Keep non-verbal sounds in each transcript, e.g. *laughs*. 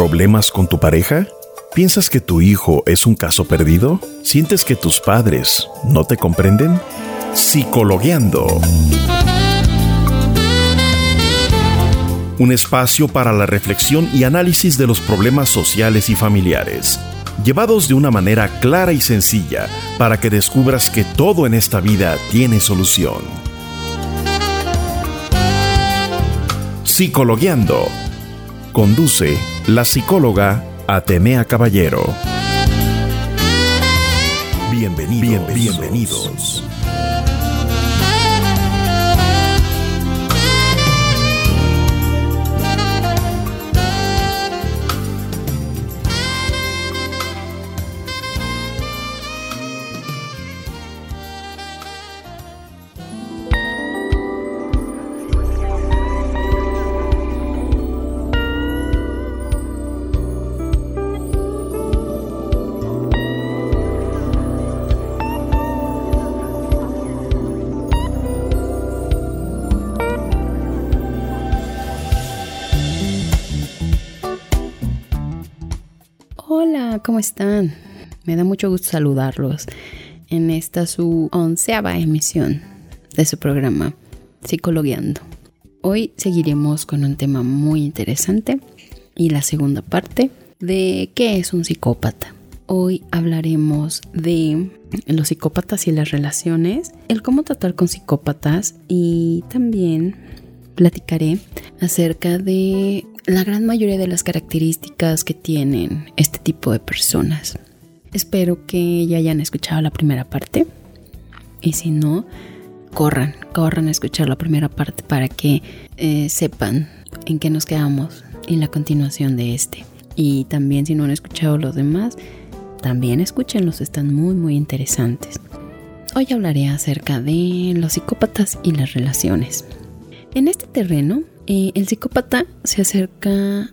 ¿Problemas con tu pareja? ¿Piensas que tu hijo es un caso perdido? ¿Sientes que tus padres no te comprenden? Psicologueando. Un espacio para la reflexión y análisis de los problemas sociales y familiares, llevados de una manera clara y sencilla para que descubras que todo en esta vida tiene solución. Psicologueando. Conduce la psicóloga Atenea Caballero. Bienvenidos. Bienvenidos. ¿Cómo están? Me da mucho gusto saludarlos en esta su onceava emisión de su programa Psicologueando. Hoy seguiremos con un tema muy interesante y la segunda parte de qué es un psicópata. Hoy hablaremos de los psicópatas y las relaciones, el cómo tratar con psicópatas y también platicaré acerca de la gran mayoría de las características que tienen este tipo de personas. Espero que ya hayan escuchado la primera parte y si no, corran, corran a escuchar la primera parte para que eh, sepan en qué nos quedamos en la continuación de este. Y también si no han escuchado los demás, también escúchenlos, están muy muy interesantes. Hoy hablaré acerca de los psicópatas y las relaciones. En este terreno el psicópata se acerca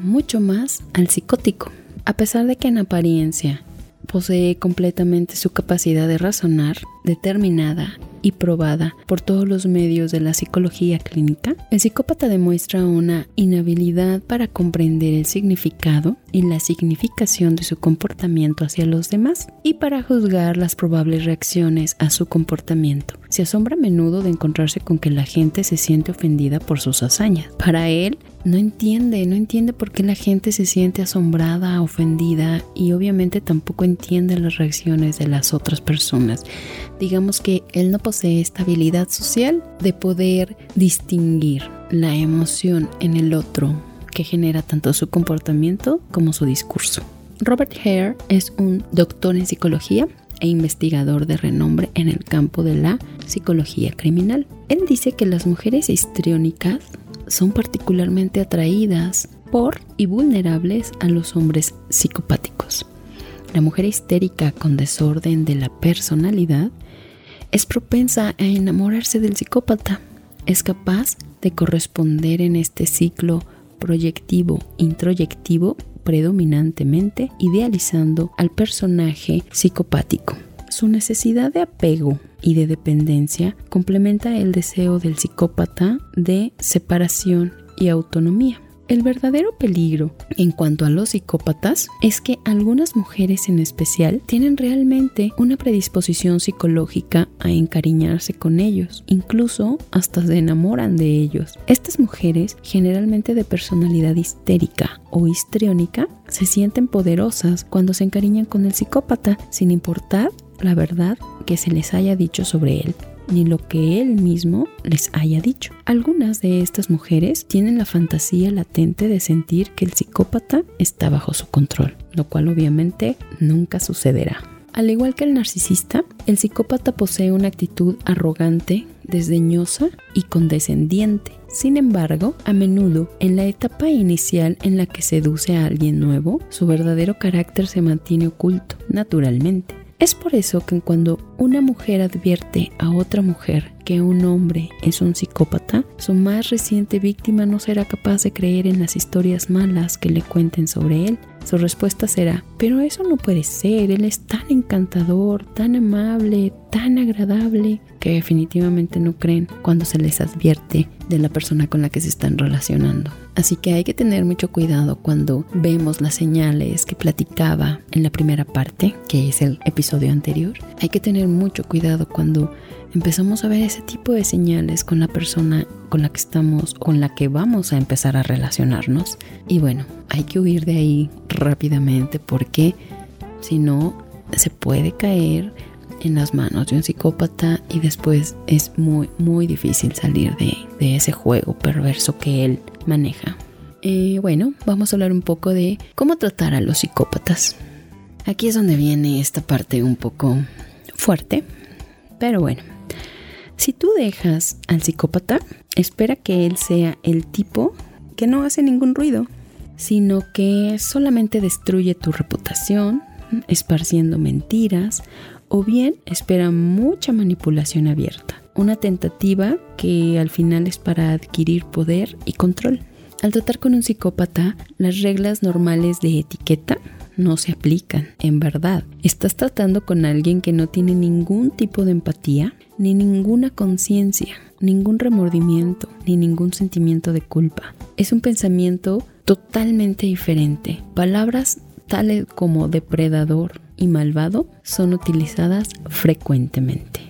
mucho más al psicótico, a pesar de que en apariencia posee completamente su capacidad de razonar determinada y probada por todos los medios de la psicología clínica, el psicópata demuestra una inhabilidad para comprender el significado y la significación de su comportamiento hacia los demás y para juzgar las probables reacciones a su comportamiento. Se asombra a menudo de encontrarse con que la gente se siente ofendida por sus hazañas. Para él, no entiende, no entiende por qué la gente se siente asombrada, ofendida y obviamente tampoco entiende las reacciones de las otras personas. Digamos que él no posee esta habilidad social de poder distinguir la emoción en el otro que genera tanto su comportamiento como su discurso. Robert Hare es un doctor en psicología e investigador de renombre en el campo de la psicología criminal. Él dice que las mujeres histriónicas son particularmente atraídas por y vulnerables a los hombres psicopáticos. La mujer histérica con desorden de la personalidad es propensa a enamorarse del psicópata. Es capaz de corresponder en este ciclo proyectivo introyectivo predominantemente idealizando al personaje psicopático. Su necesidad de apego y de dependencia complementa el deseo del psicópata de separación y autonomía. El verdadero peligro en cuanto a los psicópatas es que algunas mujeres en especial tienen realmente una predisposición psicológica a encariñarse con ellos, incluso hasta se enamoran de ellos. Estas mujeres, generalmente de personalidad histérica o histriónica, se sienten poderosas cuando se encariñan con el psicópata, sin importar la verdad que se les haya dicho sobre él ni lo que él mismo les haya dicho. Algunas de estas mujeres tienen la fantasía latente de sentir que el psicópata está bajo su control, lo cual obviamente nunca sucederá. Al igual que el narcisista, el psicópata posee una actitud arrogante, desdeñosa y condescendiente. Sin embargo, a menudo, en la etapa inicial en la que seduce a alguien nuevo, su verdadero carácter se mantiene oculto, naturalmente. Es por eso que cuando una mujer advierte a otra mujer que un hombre es un psicópata, su más reciente víctima no será capaz de creer en las historias malas que le cuenten sobre él. Su respuesta será, pero eso no puede ser, él es tan encantador, tan amable, tan agradable, que definitivamente no creen cuando se les advierte de la persona con la que se están relacionando. Así que hay que tener mucho cuidado cuando vemos las señales que platicaba en la primera parte, que es el episodio anterior. Hay que tener mucho cuidado cuando empezamos a ver ese tipo de señales con la persona con la que estamos, con la que vamos a empezar a relacionarnos. Y bueno, hay que huir de ahí rápidamente porque si no, se puede caer en las manos de un psicópata y después es muy, muy difícil salir de, ese juego perverso que él maneja. Eh, bueno, vamos a hablar un poco de cómo tratar a los psicópatas. Aquí es donde viene esta parte un poco fuerte, pero bueno, si tú dejas al psicópata, espera que él sea el tipo que no hace ningún ruido, sino que solamente destruye tu reputación, esparciendo mentiras o bien espera mucha manipulación abierta, una tentativa que al final es para adquirir poder y control. Al tratar con un psicópata, las reglas normales de etiqueta no se aplican, en verdad. Estás tratando con alguien que no tiene ningún tipo de empatía, ni ninguna conciencia, ningún remordimiento, ni ningún sentimiento de culpa. Es un pensamiento totalmente diferente. Palabras tales como depredador y malvado son utilizadas frecuentemente.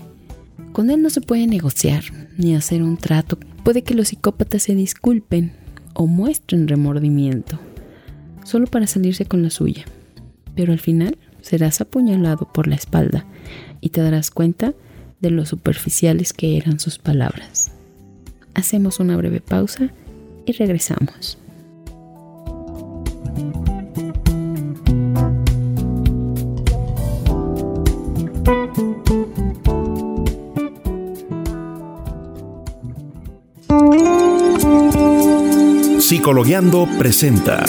Con él no se puede negociar ni hacer un trato. Puede que los psicópatas se disculpen o muestren remordimiento, solo para salirse con la suya. Pero al final serás apuñalado por la espalda y te darás cuenta de lo superficiales que eran sus palabras. Hacemos una breve pausa y regresamos. Psicologueando presenta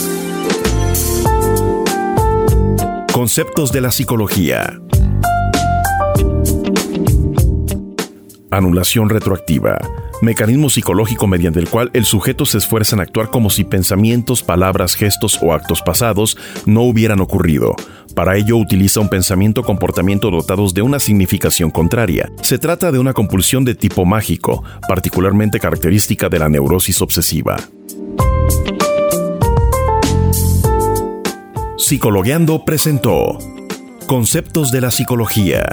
Conceptos de la psicología. Anulación retroactiva. Mecanismo psicológico mediante el cual el sujeto se esfuerza en actuar como si pensamientos, palabras, gestos o actos pasados no hubieran ocurrido. Para ello utiliza un pensamiento-comportamiento dotados de una significación contraria. Se trata de una compulsión de tipo mágico, particularmente característica de la neurosis obsesiva. Psicologueando presentó Conceptos de la Psicología.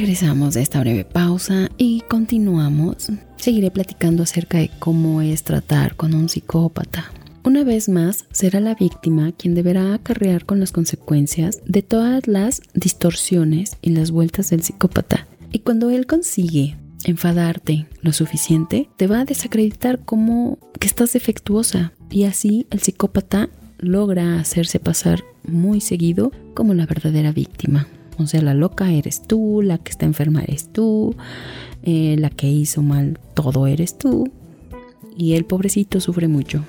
Regresamos de esta breve pausa y continuamos. Seguiré platicando acerca de cómo es tratar con un psicópata. Una vez más, será la víctima quien deberá acarrear con las consecuencias de todas las distorsiones y las vueltas del psicópata. Y cuando él consigue enfadarte lo suficiente, te va a desacreditar como que estás defectuosa. Y así el psicópata logra hacerse pasar muy seguido como la verdadera víctima. O sea, la loca eres tú, la que está enferma eres tú, eh, la que hizo mal todo eres tú. Y el pobrecito sufre mucho.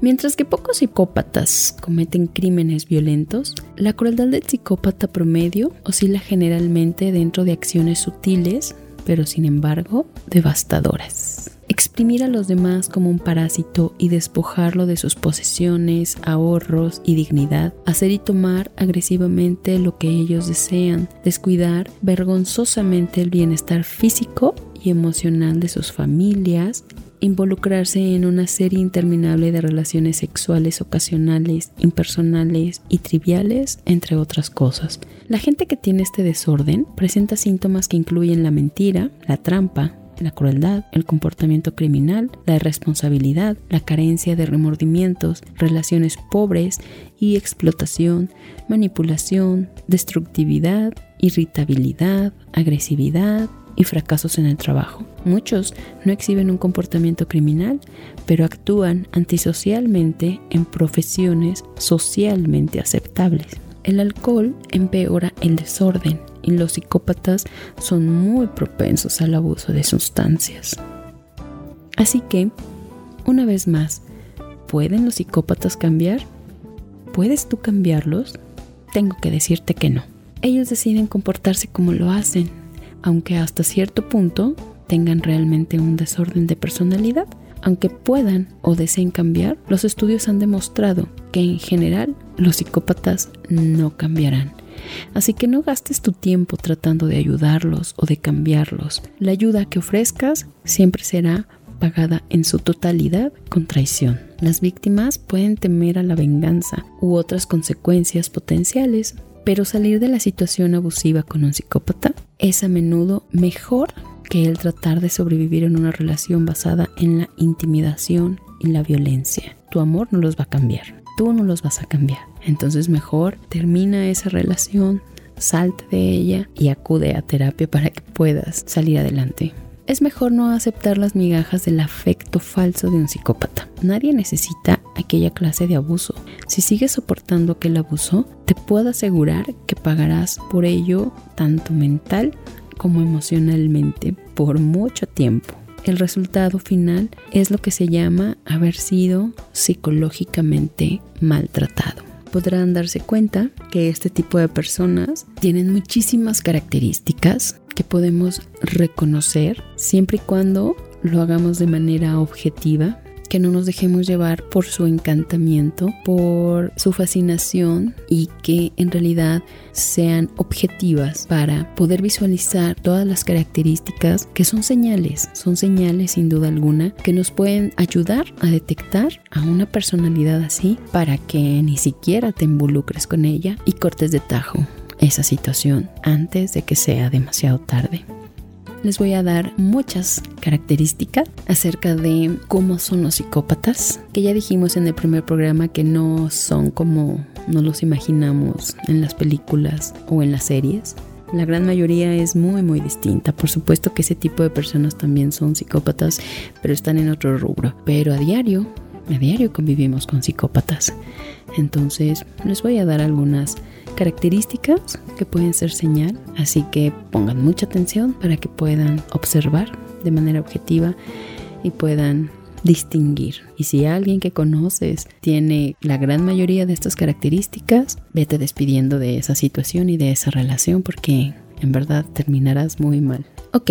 Mientras que pocos psicópatas cometen crímenes violentos, la crueldad del psicópata promedio oscila generalmente dentro de acciones sutiles, pero sin embargo devastadoras exprimir a los demás como un parásito y despojarlo de sus posesiones, ahorros y dignidad, hacer y tomar agresivamente lo que ellos desean, descuidar vergonzosamente el bienestar físico y emocional de sus familias, involucrarse en una serie interminable de relaciones sexuales ocasionales, impersonales y triviales, entre otras cosas. La gente que tiene este desorden presenta síntomas que incluyen la mentira, la trampa, la crueldad, el comportamiento criminal, la irresponsabilidad, la carencia de remordimientos, relaciones pobres y explotación, manipulación, destructividad, irritabilidad, agresividad y fracasos en el trabajo. Muchos no exhiben un comportamiento criminal, pero actúan antisocialmente en profesiones socialmente aceptables. El alcohol empeora el desorden, y los psicópatas son muy propensos al abuso de sustancias. Así que, una vez más, ¿pueden los psicópatas cambiar? ¿puedes tú cambiarlos? Tengo que decirte que no. Ellos deciden comportarse como lo hacen, aunque hasta cierto punto tengan realmente un desorden de personalidad. Aunque puedan o deseen cambiar, los estudios han demostrado que en general los psicópatas no cambiarán. Así que no gastes tu tiempo tratando de ayudarlos o de cambiarlos. La ayuda que ofrezcas siempre será pagada en su totalidad con traición. Las víctimas pueden temer a la venganza u otras consecuencias potenciales, pero salir de la situación abusiva con un psicópata es a menudo mejor que el tratar de sobrevivir en una relación basada en la intimidación y la violencia. Tu amor no los va a cambiar, tú no los vas a cambiar. Entonces mejor termina esa relación, salte de ella y acude a terapia para que puedas salir adelante. Es mejor no aceptar las migajas del afecto falso de un psicópata. Nadie necesita aquella clase de abuso. Si sigues soportando aquel abuso, te puedo asegurar que pagarás por ello tanto mental como emocionalmente por mucho tiempo. El resultado final es lo que se llama haber sido psicológicamente maltratado. Podrán darse cuenta que este tipo de personas tienen muchísimas características que podemos reconocer siempre y cuando lo hagamos de manera objetiva que no nos dejemos llevar por su encantamiento, por su fascinación y que en realidad sean objetivas para poder visualizar todas las características que son señales, son señales sin duda alguna que nos pueden ayudar a detectar a una personalidad así para que ni siquiera te involucres con ella y cortes de tajo esa situación antes de que sea demasiado tarde les voy a dar muchas características acerca de cómo son los psicópatas, que ya dijimos en el primer programa que no son como nos los imaginamos en las películas o en las series. La gran mayoría es muy muy distinta. Por supuesto que ese tipo de personas también son psicópatas, pero están en otro rubro. Pero a diario, a diario convivimos con psicópatas. Entonces les voy a dar algunas características que pueden ser señal, así que pongan mucha atención para que puedan observar de manera objetiva y puedan distinguir. Y si alguien que conoces tiene la gran mayoría de estas características, vete despidiendo de esa situación y de esa relación porque en verdad terminarás muy mal. Ok,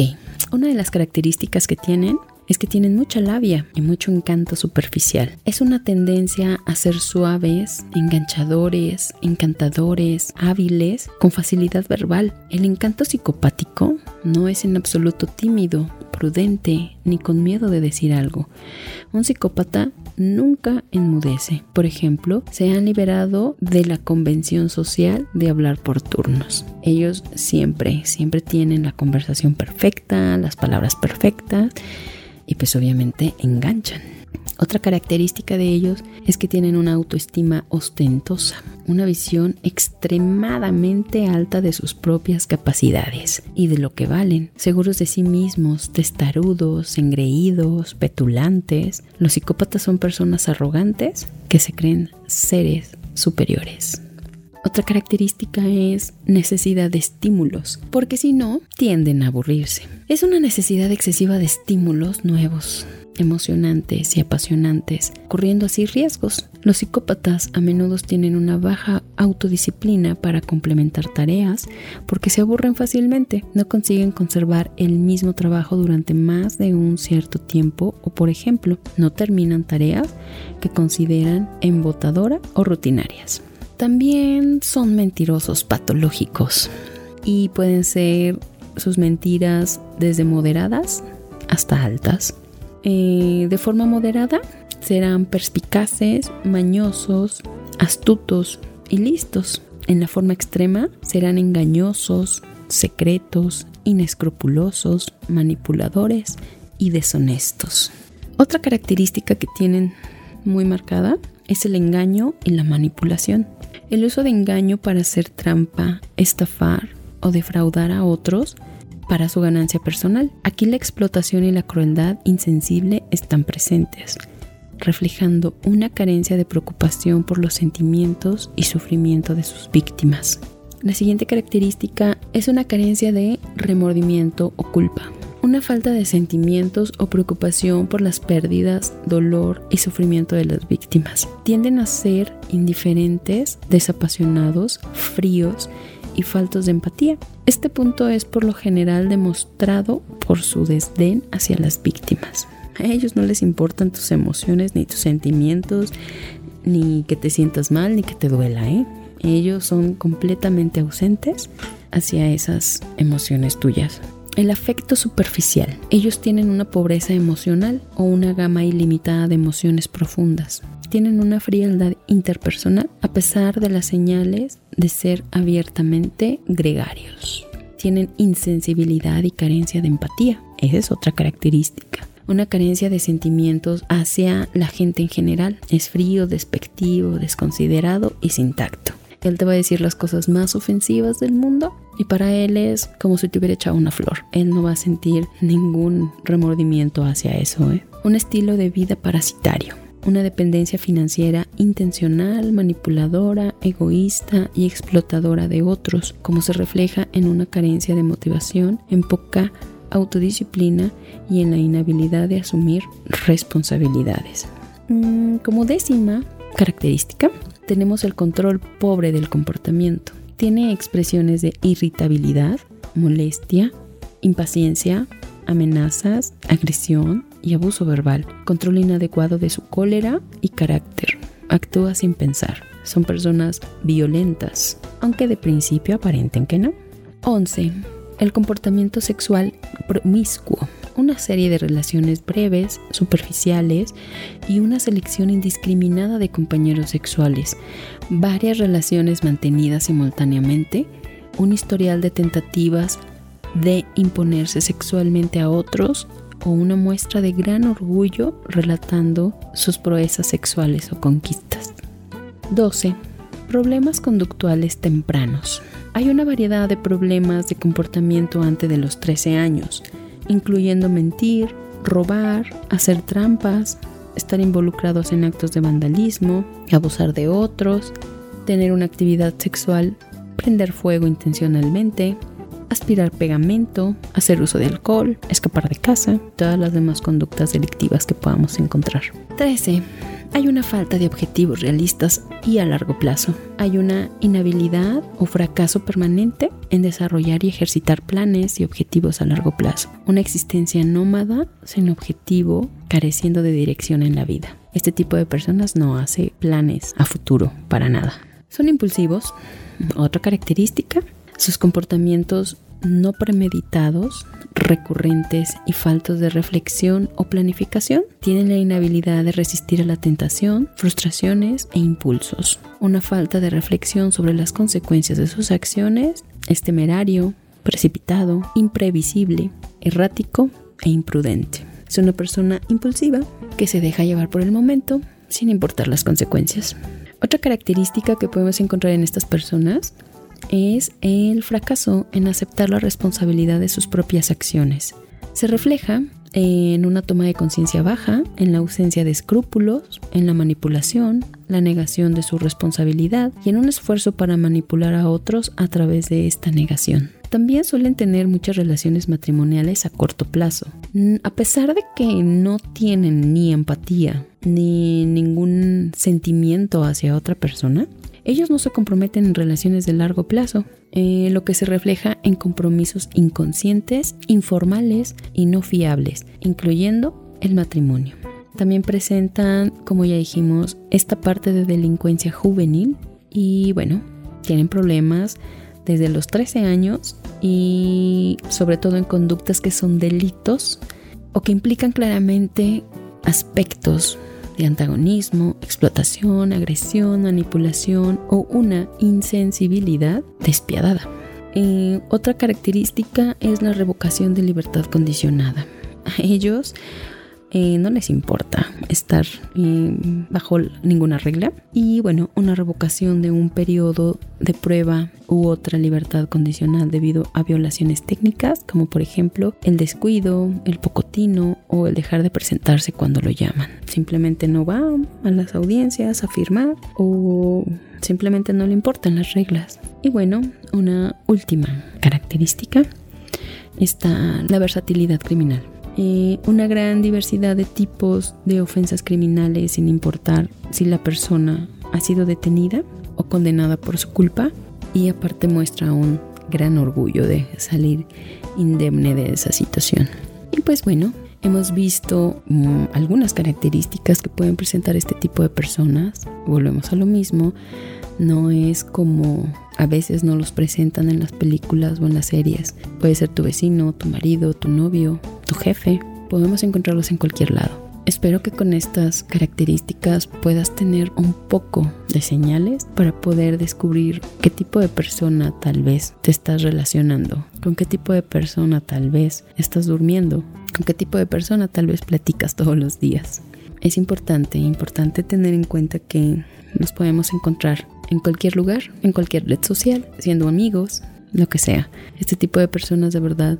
una de las características que tienen es que tienen mucha labia y mucho encanto superficial. Es una tendencia a ser suaves, enganchadores, encantadores, hábiles, con facilidad verbal. El encanto psicopático no es en absoluto tímido, prudente, ni con miedo de decir algo. Un psicópata nunca enmudece. Por ejemplo, se han liberado de la convención social de hablar por turnos. Ellos siempre, siempre tienen la conversación perfecta, las palabras perfectas y pues obviamente enganchan. Otra característica de ellos es que tienen una autoestima ostentosa, una visión extremadamente alta de sus propias capacidades y de lo que valen, seguros de sí mismos, testarudos, engreídos, petulantes. Los psicópatas son personas arrogantes que se creen seres superiores. Otra característica es necesidad de estímulos, porque si no, tienden a aburrirse. Es una necesidad excesiva de estímulos nuevos, emocionantes y apasionantes, corriendo así riesgos. Los psicópatas a menudo tienen una baja autodisciplina para complementar tareas porque se aburren fácilmente, no consiguen conservar el mismo trabajo durante más de un cierto tiempo o por ejemplo no terminan tareas que consideran embotadoras o rutinarias. También son mentirosos patológicos y pueden ser sus mentiras desde moderadas hasta altas. Eh, de forma moderada serán perspicaces, mañosos, astutos y listos. En la forma extrema serán engañosos, secretos, inescrupulosos, manipuladores y deshonestos. Otra característica que tienen muy marcada es el engaño y la manipulación. El uso de engaño para hacer trampa, estafar o defraudar a otros para su ganancia personal. Aquí la explotación y la crueldad insensible están presentes, reflejando una carencia de preocupación por los sentimientos y sufrimiento de sus víctimas. La siguiente característica es una carencia de remordimiento o culpa. Un una falta de sentimientos o preocupación por las pérdidas, dolor y sufrimiento de las víctimas. Tienden a ser indiferentes, desapasionados, fríos y faltos de empatía. Este punto es por lo general demostrado por su desdén hacia las víctimas. A ellos no les importan tus emociones ni tus sentimientos, ni que te sientas mal, ni que te duela, ¿eh? Ellos son completamente ausentes hacia esas emociones tuyas. El afecto superficial. Ellos tienen una pobreza emocional o una gama ilimitada de emociones profundas. Tienen una frialdad interpersonal a pesar de las señales de ser abiertamente gregarios. Tienen insensibilidad y carencia de empatía. Esa es otra característica una carencia de sentimientos hacia la gente en general. Es frío, despectivo, desconsiderado y sin tacto. Él te va a decir las cosas más ofensivas del mundo y para él es como si te hubiera echado una flor. Él no va a sentir ningún remordimiento hacia eso. ¿eh? Un estilo de vida parasitario. Una dependencia financiera intencional, manipuladora, egoísta y explotadora de otros, como se refleja en una carencia de motivación, en poca autodisciplina y en la inhabilidad de asumir responsabilidades. Mm, como décima característica, tenemos el control pobre del comportamiento. Tiene expresiones de irritabilidad, molestia, impaciencia, amenazas, agresión y abuso verbal. Control inadecuado de su cólera y carácter. Actúa sin pensar. Son personas violentas, aunque de principio aparenten que no. 11 el comportamiento sexual promiscuo, una serie de relaciones breves, superficiales y una selección indiscriminada de compañeros sexuales, varias relaciones mantenidas simultáneamente, un historial de tentativas de imponerse sexualmente a otros o una muestra de gran orgullo relatando sus proezas sexuales o conquistas. 12. Problemas conductuales tempranos. Hay una variedad de problemas de comportamiento antes de los 13 años, incluyendo mentir, robar, hacer trampas, estar involucrados en actos de vandalismo, abusar de otros, tener una actividad sexual, prender fuego intencionalmente, aspirar pegamento, hacer uso de alcohol, escapar de casa, todas las demás conductas delictivas que podamos encontrar. 13 hay una falta de objetivos realistas y a largo plazo. Hay una inhabilidad o fracaso permanente en desarrollar y ejercitar planes y objetivos a largo plazo. Una existencia nómada, sin objetivo, careciendo de dirección en la vida. Este tipo de personas no hace planes a futuro para nada. Son impulsivos. Otra característica, sus comportamientos no premeditados, recurrentes y faltos de reflexión o planificación, tienen la inhabilidad de resistir a la tentación, frustraciones e impulsos. Una falta de reflexión sobre las consecuencias de sus acciones es temerario, precipitado, imprevisible, errático e imprudente. Es una persona impulsiva que se deja llevar por el momento sin importar las consecuencias. Otra característica que podemos encontrar en estas personas es el fracaso en aceptar la responsabilidad de sus propias acciones. Se refleja en una toma de conciencia baja, en la ausencia de escrúpulos, en la manipulación, la negación de su responsabilidad y en un esfuerzo para manipular a otros a través de esta negación. También suelen tener muchas relaciones matrimoniales a corto plazo. A pesar de que no tienen ni empatía ni ningún sentimiento hacia otra persona, ellos no se comprometen en relaciones de largo plazo, eh, lo que se refleja en compromisos inconscientes, informales y no fiables, incluyendo el matrimonio. También presentan, como ya dijimos, esta parte de delincuencia juvenil y bueno, tienen problemas desde los 13 años y sobre todo en conductas que son delitos o que implican claramente aspectos de antagonismo, explotación, agresión, manipulación o una insensibilidad despiadada. Eh, otra característica es la revocación de libertad condicionada. A *laughs* ellos eh, no les importa estar eh, bajo ninguna regla. Y bueno, una revocación de un periodo de prueba u otra libertad condicional debido a violaciones técnicas, como por ejemplo el descuido, el pocotino o el dejar de presentarse cuando lo llaman. Simplemente no va a las audiencias a firmar o simplemente no le importan las reglas. Y bueno, una última característica está la versatilidad criminal. Eh, una gran diversidad de tipos de ofensas criminales sin importar si la persona ha sido detenida o condenada por su culpa y aparte muestra un gran orgullo de salir indemne de esa situación. Y pues bueno, hemos visto mm, algunas características que pueden presentar este tipo de personas. Volvemos a lo mismo, no es como a veces no los presentan en las películas o en las series. Puede ser tu vecino, tu marido, tu novio, tu jefe. Podemos encontrarlos en cualquier lado. Espero que con estas características puedas tener un poco de señales para poder descubrir qué tipo de persona tal vez te estás relacionando, con qué tipo de persona tal vez estás durmiendo, con qué tipo de persona tal vez platicas todos los días. Es importante, importante tener en cuenta que nos podemos encontrar en cualquier lugar, en cualquier red social, siendo amigos, lo que sea. Este tipo de personas de verdad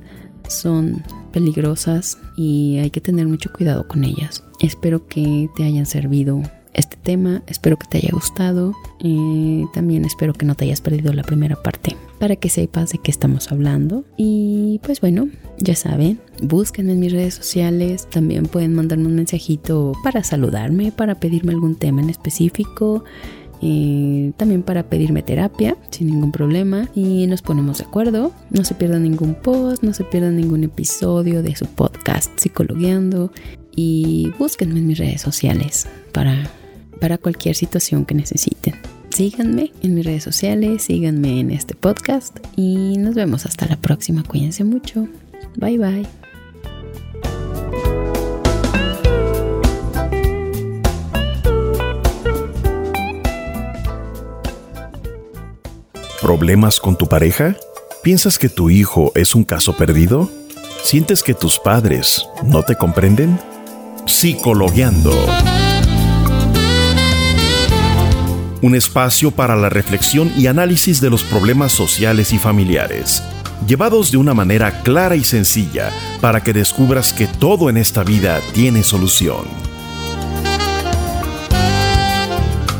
son peligrosas y hay que tener mucho cuidado con ellas. Espero que te hayan servido este tema, espero que te haya gustado y también espero que no te hayas perdido la primera parte para que sepas de qué estamos hablando y pues bueno, ya saben, búsquenme en mis redes sociales, también pueden mandarme un mensajito para saludarme, para pedirme algún tema en específico también para pedirme terapia sin ningún problema y nos ponemos de acuerdo. No se pierdan ningún post, no se pierdan ningún episodio de su podcast Psicologueando y búsquenme en mis redes sociales para, para cualquier situación que necesiten. Síganme en mis redes sociales, síganme en este podcast y nos vemos hasta la próxima. Cuídense mucho. Bye bye. ¿Problemas con tu pareja? ¿Piensas que tu hijo es un caso perdido? ¿Sientes que tus padres no te comprenden? Psicologueando. Un espacio para la reflexión y análisis de los problemas sociales y familiares, llevados de una manera clara y sencilla para que descubras que todo en esta vida tiene solución.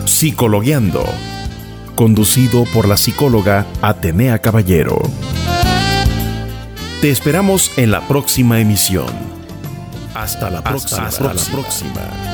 Psicologueando conducido por la psicóloga Atenea Caballero. Te esperamos en la próxima emisión. Hasta la próxima. Hasta la próxima.